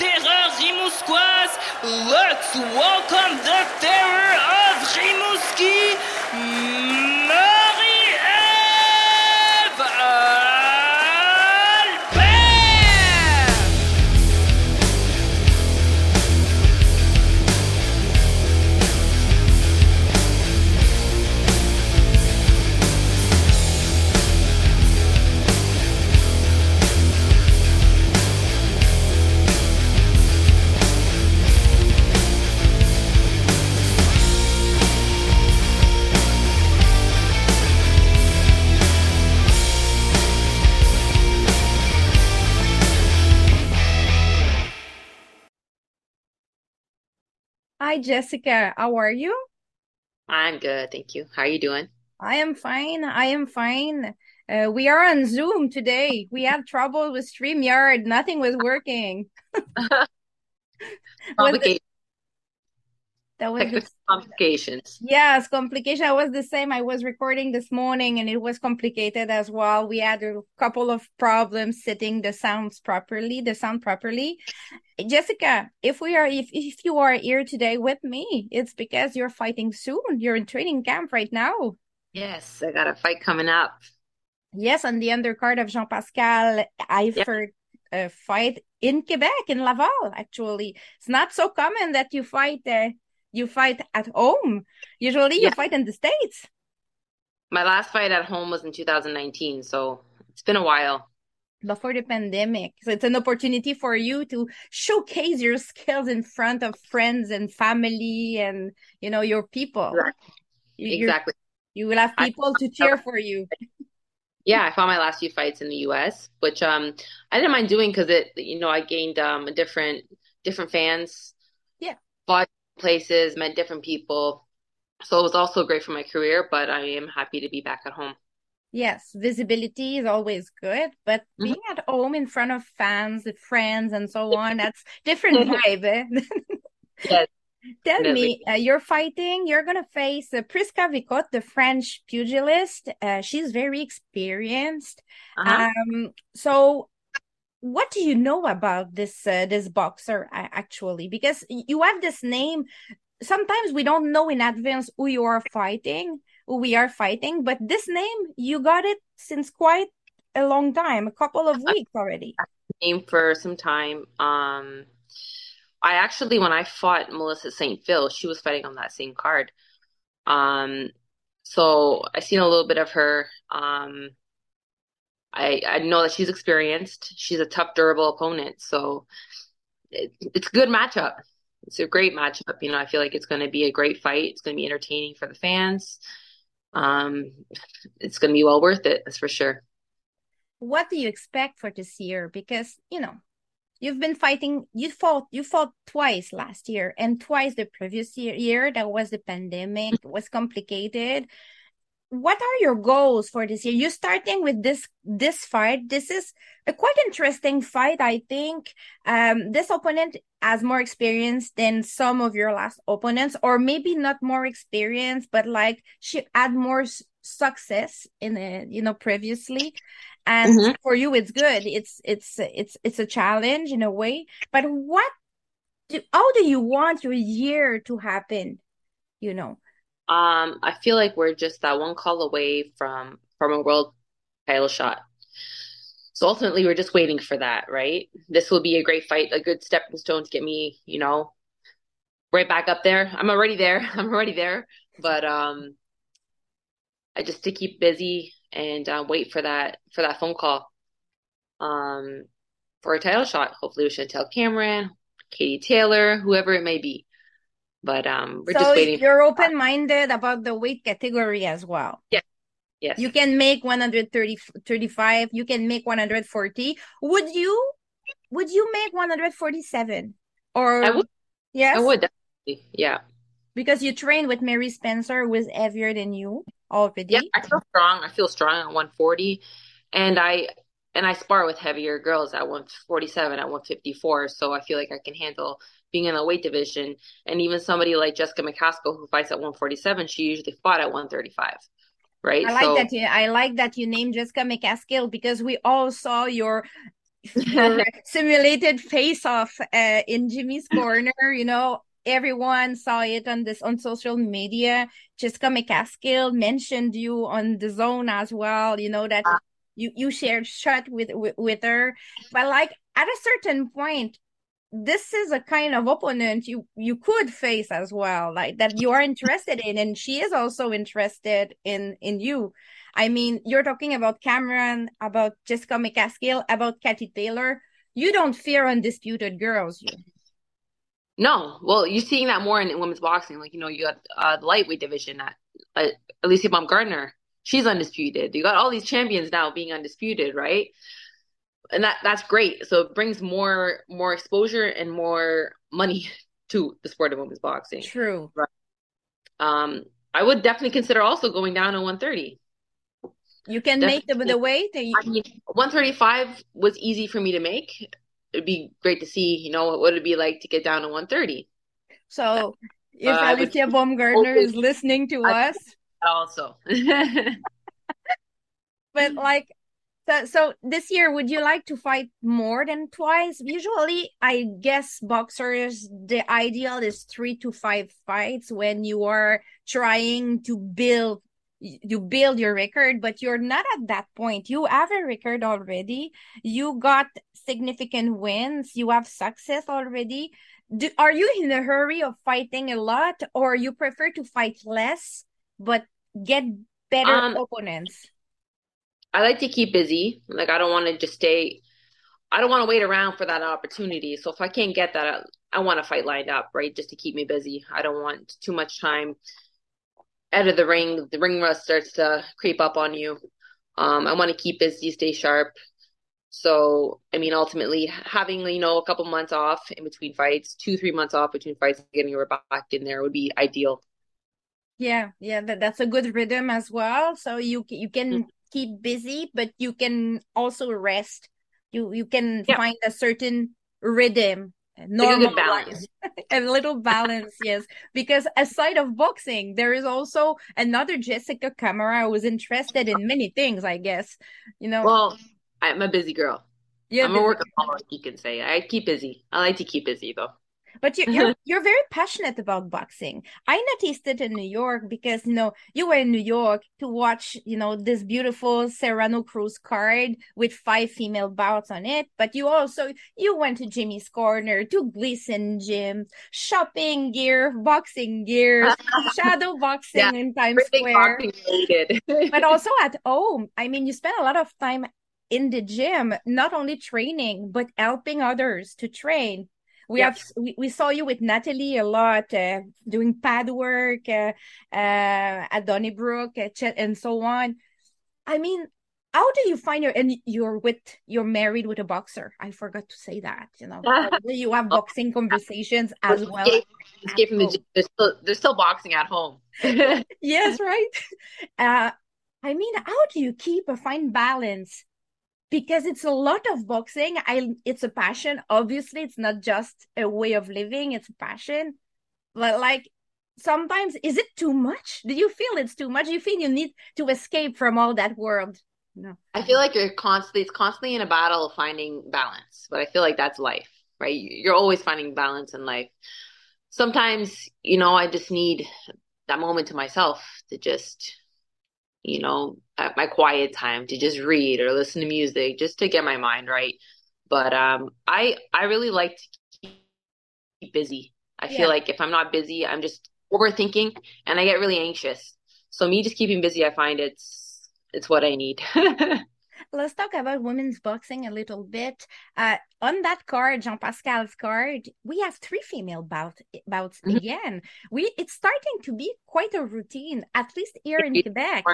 terreur. Let's welcome the terror of Rimouski, Hi, Jessica. How are you? I'm good, thank you. How are you doing? I am fine. I am fine. Uh, we are on Zoom today. We had trouble with StreamYard. Nothing was working. Was it- Complications. That was the, complications. yes, complication. I was the same. I was recording this morning and it was complicated as well. We had a couple of problems setting the sounds properly, the sound properly. Jessica, if we are, if, if you are here today with me, it's because you're fighting soon. You're in training camp right now. Yes, I got a fight coming up. Yes, on the undercard of Jean Pascal Eifert uh, fight in Quebec, in Laval. Actually, it's not so common that you fight. Uh, you fight at home. Usually, you Yeah. fight in the states. My last fight at home was in 2019, so it's been a while. Before the pandemic, so it's an opportunity for you to showcase your skills in front of friends and family, and you know your people. Exactly. You, Exactly. you will have I- people to cheer for you. Yeah, I fought my last few fights in the US, which um I didn't mind doing because it, you know, I gained um a different different fans. Yeah. Fought places, met different people. So it was also great for my career, but I am happy to be back at home. Yes, visibility is always good, but Mhm. being at home in front of fans, friends, and so on, that's different vibe. eh? Yes, Tell definitely. me, uh, you're fighting, you're gonna face uh, Prisca Vicot, the French pugilist. Uh, she's very experienced. Uh-huh. Um, so what do you know about this uh, this boxer actually? Because you have this name. Sometimes we don't know in advance who you are fighting, who we are fighting, but this name you got it since quite a long time, a couple of weeks already. name for some time. Um, I actually, when I fought Melissa St. Vil, she was fighting on that same card. Um, so I seen a little bit of her. Um, I I know that she's experienced. She's a tough, durable opponent. So it, it's a good matchup. It's a great matchup. You know, I feel like it's going to be a great fight. It's going to be entertaining for the fans. Um, it's going to be well worth it. That's for sure. What do you expect for this year? Because, you know, you've been fighting, you fought, you fought twice last year and twice the previous year, year that was the pandemic, was complicated. What are your goals for this year? You're starting with this this fight. This is a quite interesting fight, I think. Um, this opponent has more experience than some of your last opponents, or maybe not more experience, but like she had more success in it, you know, previously. And Mhm. for you, it's good. It's it's it's it's a challenge in a way. But what do, how do you want your year to happen? You know. Um, I feel like we're just that one call away from from a world title shot. So ultimately, we're just waiting for that, right? This will be a great fight, a good stepping stone to get me, you know, right back up there. I'm already there. I'm already there, but um, I just to keep busy and uh, wait for that for that phone call, um, for a title shot. Hopefully, with Chantel Cameron, Katie Taylor, whoever it may be. But um, we're so just waiting. you're open-minded about the weight category as well. Yes. You can make 130, 35. You can make 140. Would you, would you make 147? Or I would. yes? I would definitely. Yeah. Because you trained with Mary Spencer, who was heavier than you already. Yeah, I feel strong. I feel strong at 140, and I and I spar with heavier girls at 147, at 154. So I feel like I can handle being in the weight division. And even somebody like Jessica McCaskill, who fights at 147, she usually fought at 135. Right. I like so, that you I like that you named Jessica McCaskill because we all saw your simulated face off uh, in Jimmy's corner, you know, everyone saw it on this on social media. Jessica McCaskill mentioned you on the zone as well. You know that you you shared shot with, with with her, but like at a certain point, this is a kind of opponent you you could face as well, like that you are interested in, and she is also interested in in you. I mean, you're talking about Cameron, about Jessica McCaskill, about Katie Taylor. You don't fear undisputed girls, you. No, well, you're seeing that more in, women's boxing. Like you know, you got uh, the lightweight division at uh, Alycia Baumgardner. She's undisputed. You got all these champions now being undisputed, right? And that that's great. So it brings more more exposure and more money to the sport of women's boxing. True. Right. Um, I would definitely consider also going down to 130. You can definitely. make the, the weight. You... I mean, 135 was easy for me to make it'd be great to see, you know, what would it be like to get down to 130. So if uh, Alycia Baumgardner is listening to I us, also. but like, so, so this year, would you like to fight more than twice? Usually, I guess boxers, the ideal is three to five fights when you are trying to build you build your record, but you're not at that point. You have a record already. You got significant wins. You have success already. Do, are you in a hurry of fighting a lot, or you prefer to fight less but get better um, opponents? I like to keep busy. Like I don't want to just stay. I don't want to wait around for that opportunity. So if I can't get that, I, I want to fight lined up, right? Just to keep me busy. I don't want too much time out of the ring, the ring rust starts to creep up on you. Um, I want to keep busy, stay sharp. So, I mean, ultimately, having you know a couple months off in between fights, two three months off between fights, getting your back in there would be ideal. Yeah, yeah, that, that's a good rhythm as well. So you you can mm-hmm. keep busy, but you can also rest. You you can yeah. find a certain rhythm normal balance. A little balance yes. Because aside of boxing there is also another jessica camara who is interested in many things i guess you know? Well i'm a busy girl. Yeah i'm a workaholic you can say. I keep busy. I like to keep busy though but you, you're you're very passionate about boxing. I noticed it in New York because you know you were in New York to watch you know this beautiful Serrano Cruz card with five female bouts on it. But you also you went to Jimmy's Corner, to Gleason Gym, shopping gear, boxing gear, shadow boxing yeah, in Times Square. but also at home. I mean, you spent a lot of time in the gym, not only training but helping others to train we have we, we saw you with Natalie a lot uh, doing pad work uh, uh, at Donnybrook and so on. I mean, how do you find your and you're with you're married with a boxer? I forgot to say that. You know, you have boxing conversations as well. Escape from the they're still they're still boxing at home. yes, right. Uh, I mean, how do you keep a fine balance because it's a lot of boxing. I it's a passion. Obviously it's not just a way of living it's a passion. But like sometimes is it too much? Do you feel it's too much? Do you feel you need to escape from all that world? No i feel like you're constantly it's constantly in a battle of finding balance but i feel like that's life right? You're always finding balance in life. Sometimes you know i just need that moment to myself to just you know, at my quiet time to just read or listen to music just to get my mind right. But um I I really like to keep busy. I yeah. feel like if I'm not busy, I'm just overthinking and I get really anxious. So me just keeping busy, I find it's it's what I need. Let's talk about women's boxing a little bit. Uh, on that card, Jean Pascal's card, we have three female bout, bouts mm-hmm. again. We it's starting to be quite a routine, at least here in Quebec.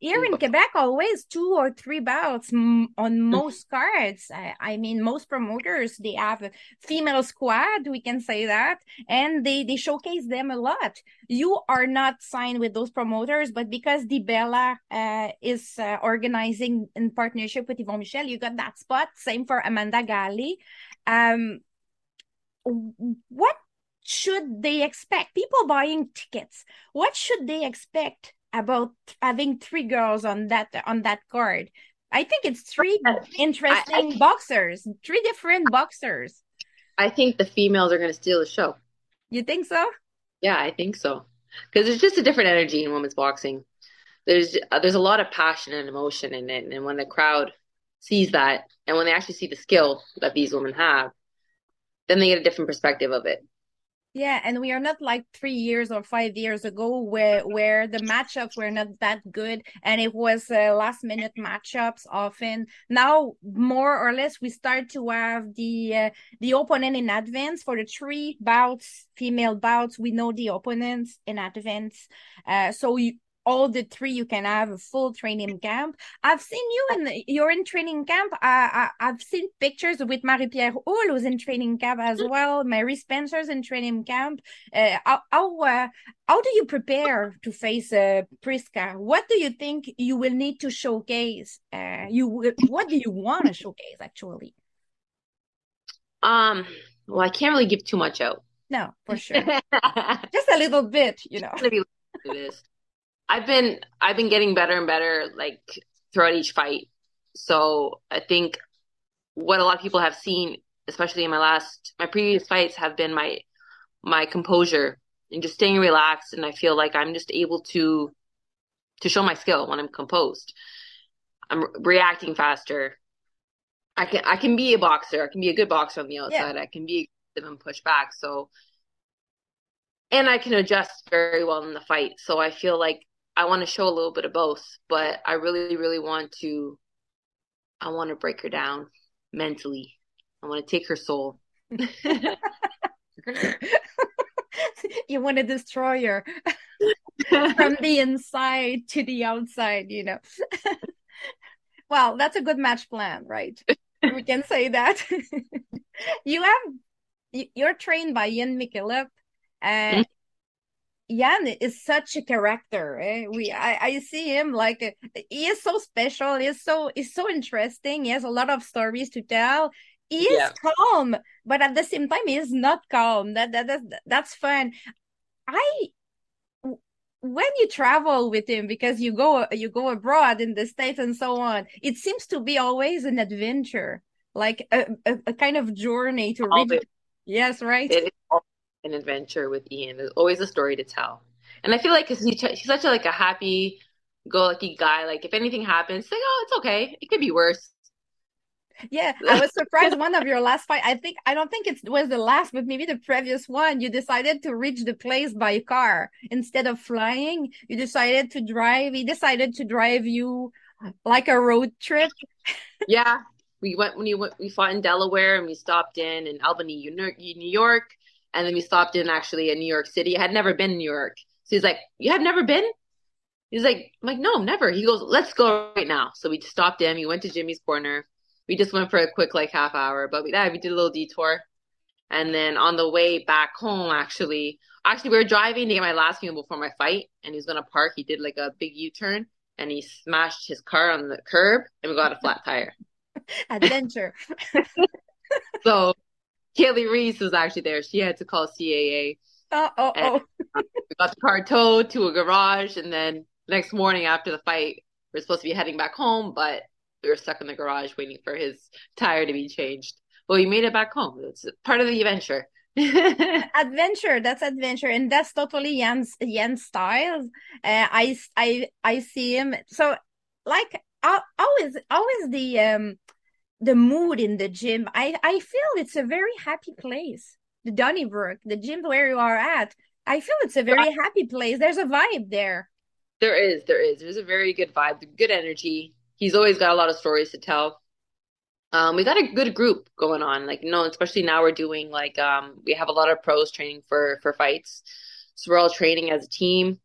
Here in Quebec, always two or three bouts on mm-hmm. most cards. I, I mean, most promoters they have a female squad, we can say that, and they they showcase them a lot. You are not signed with those promoters, but because DiBella uh, is uh, organizing in partnership with Yvon Michel, you got that spot. Same for Amanda Galle. Um, what should they expect? People buying tickets, what should they expect about having three girls on that on that card? I think it's three interesting I, I, boxers, three different boxers. I think the females are going to steal the show. You think so? Yeah, I think so. Because there's just a different energy in women's boxing. There's uh, there's a lot of passion and emotion in it, and when the crowd sees that, and when they actually see the skill that these women have, then they get a different perspective of it. Yeah, and we are not like three years or five years ago where where the matchups were not that good, and it was uh, last minute matchups often. Now more or less we start to have the uh, the opponent in advance for the three bouts, female bouts. We know the opponents in advance, uh, so you all the three you can have a full training camp. I've seen you in the, you're in training camp. I, I have seen pictures with Marie-Pier Houle who's in training camp as mm. well. Mary spencer's in training camp. Uh, how how, uh, how do you prepare to face uh, Prisca what do you think you will need to showcase? Uh, you what do you want to showcase actually? Um well i can't really give too much out. No for sure. Just a little bit you know I've been I've been getting better and better like throughout each fight. So I think what a lot of people have seen, especially in my last my previous fights, have been my my composure and just staying relaxed. And I feel like I'm just able to to show my skill when I'm composed. I'm reacting faster. I can I can be a boxer. I can be a good boxer on the outside. Yeah. I can be and push back. So and I can adjust very well in the fight. So I feel like I want to show a little bit of both, but I really, really want to. I want to break her down mentally. I want to take her soul. you want to destroy her from the inside to the outside, you know. well, that's a good match plan, right? we can say that. you have you're trained by Ian McKillop, and mm-hmm. Jan is such a character. Eh? We I, I see him like he is so special. He's so he's so interesting. He has a lot of stories to tell. He is yeah. calm, but at the same time, he is not calm. That that, that that's fun. I when you travel with him because you go you go abroad in the states and so on, it seems to be always an adventure, like a, a, a kind of journey to reach. Yes, right. It an adventure with Ian. There's always a story to tell. And I feel like cause he's, he's such a, like a happy go lucky guy. Like if anything happens, like, oh, it's okay. It could be worse. Yeah, I was surprised. one of your last fight, I think, I don't think it was the last, but maybe the previous one. You decided to reach the place by car instead of flying. You decided to drive. He decided to drive you like a road trip. yeah, we went when you went. We fought in Delaware and we stopped in in Albany, New York, and then we stopped in actually in New York City. I had never been in New York. So he's like, You have never been? He's like, I'm like, no, never. He goes, Let's go right now. So we stopped in, we went to Jimmy's corner. We just went for a quick like half hour, but we yeah, we did a little detour. And then on the way back home, actually, actually we were driving to get my last meal before my fight, and he was gonna park. He did like a big U-turn, and he smashed his car on the curb, and we got a flat tire. Adventure. so Kaylee Reese was actually there. She had to call CAA. Uh, oh, oh. we got the car towed to a garage, and then next morning after the fight, we are supposed to be heading back home, but we were stuck in the garage waiting for his tire to be changed. But we made it back home. It's part of the adventure. adventure that's adventure and that's totally Jan's Jan's style uh, i i i see him so like how, how is how is the um the mood in the gym. I, I feel it's a very happy place. The Donnybrook, the gym where you are at, I feel it's a very happy place. There's a vibe there. There is, there is. There's a very good vibe, good energy. he's always got a lot of stories to tell. Um, we got a good group going on, like you know, especially now we're doing like um, we have a lot of pros training for for fights, so we're all training as a team.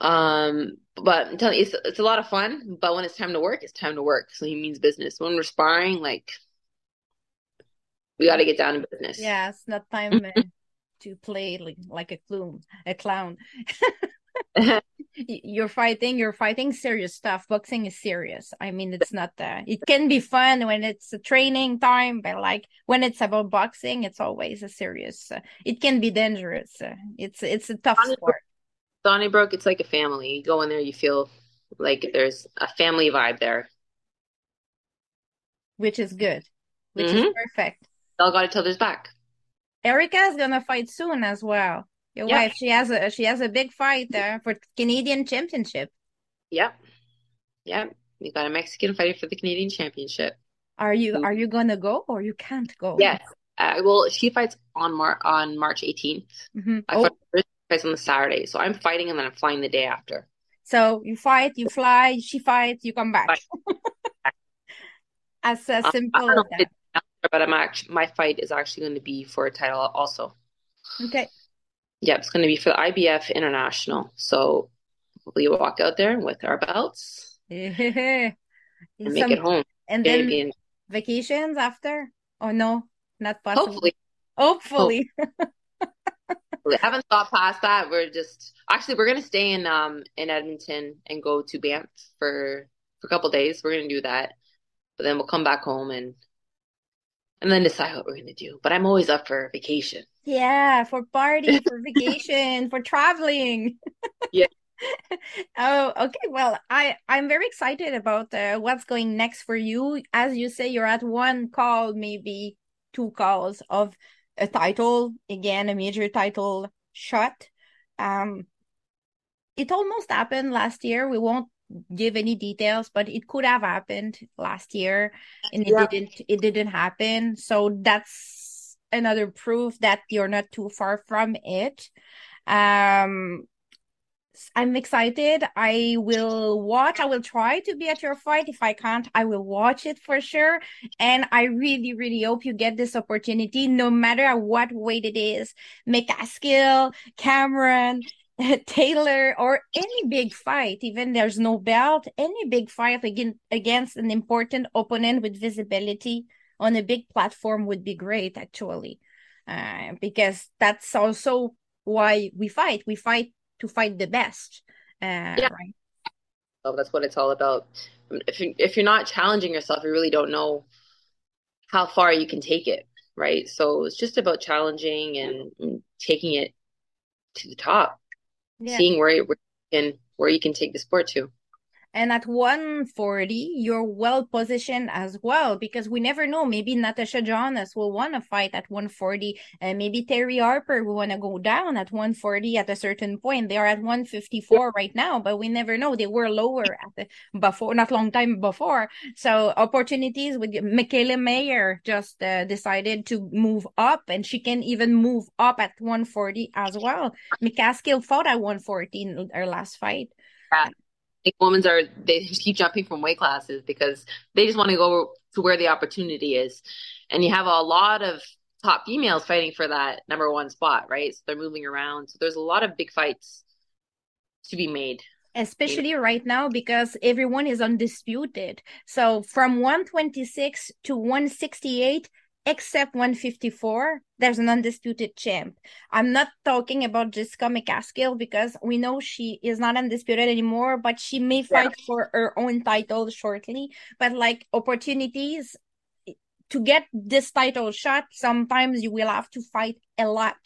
Um, but I'm telling you, it's it's a lot of fun. But when it's time to work, it's time to work. So he means business. When we're sparring, like we got to get down to business. Yeah, it's not time to play like like a clown, a clown. you're fighting you're fighting serious stuff boxing is serious i mean it's not that. it can be fun when it's a training time but like when it's about boxing it's always a serious uh, it can be dangerous uh, it's it's a tough sport Donnybrook it's like a family you go in there you feel like there's a family vibe there which is good which mm-hmm. is perfect They all got each other's back erica is gonna fight soon as well your yep. wife, she has a she has a big fight there for Canadian Championship. Yep, yep. We got a Mexican fighter for the Canadian Championship. Are you are you gonna go or you can't go? Yes. Uh, well, she fights on Mar- on March 18th. Mm-hmm. I oh. Fight on the Saturday, so I'm fighting and then I'm flying the day after. So you fight, you fly, she fights, you come back. as uh, simple as that. but I'm actually my fight is actually going to be for a title also. Okay. Yeah, it's going to be for the IBF International. So we walk out there with our belts yeah. and make it home. And then vacations after? Oh no, not possible. Hopefully. Hopefully. we haven't thought past that. We're just actually we're gonna stay in um in Edmonton and go to Banff for for a couple days. We're gonna do that, but then we'll come back home and and then decide what we're gonna do. But I'm always up for vacation. Yeah, for party, for vacation, for traveling. Yeah. oh, okay. Well, I I'm very excited about uh, what's going next for you. As you say, you're at one call, maybe two calls of a title again, a major title shot. Um, it almost happened last year. We won't give any details, but it could have happened last year, and it yeah. didn't. It didn't happen. So that's another proof that you're not too far from it. Um, I'm excited. I will watch. I will try to be at your fight. If I can't, I will watch it for sure. And I really, really hope you get this opportunity, no matter what weight it is. McCaskill, Cameron, Taylor, or any big fight, even there's no belt, any big fight against, against an important opponent with visibility on a big platform would be great actually uh, because that's also why we fight we fight to find the best uh, yeah. right well that's what it's all about if, you, if you're not challenging yourself you really don't know how far you can take it right so it's just about challenging and, and taking it to the top yeah. seeing where, where you can where you can take the sport to and at 140, you're well positioned as well because we never know. Maybe Natasha Jonas will want to fight at 140, and maybe Terry Harper will want to go down at 140 at a certain point. They are at 154 right now, but we never know. They were lower at the before, not long time before. So opportunities with Mikaela Mayer just uh, decided to move up, and she can even move up at 140 as well. McCaskill fought at 140 in her last fight. Yeah think women are they just keep jumping from weight classes because they just want to go to where the opportunity is. And you have a lot of top females fighting for that number one spot, right? So they're moving around. So there's a lot of big fights to be made. Especially right now because everyone is undisputed. So from 126 to 168, except 154, there's an undisputed champ. I'm not talking about Jessica McCaskill because we know she is not undisputed anymore, but she may fight yeah. for her own title shortly. But like opportunities to get this title shot, sometimes you will have to fight a lot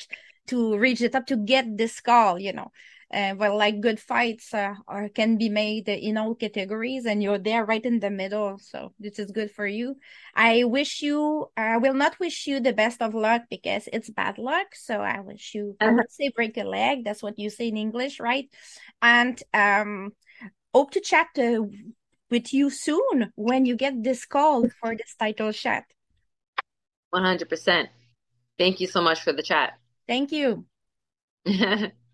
to reach the top to get this call, you know uh, well like good fights uh, are, can be made in all categories and you're there right in the middle so this is good for you. I wish you i will not wish you the best of luck because it's bad luck so i wish you uh-huh. i would say break a leg. That's what you say in english right? And um hope to chat uh, with you soon when you get this call for this title shot. 100% thank you so much for the chat. Thank you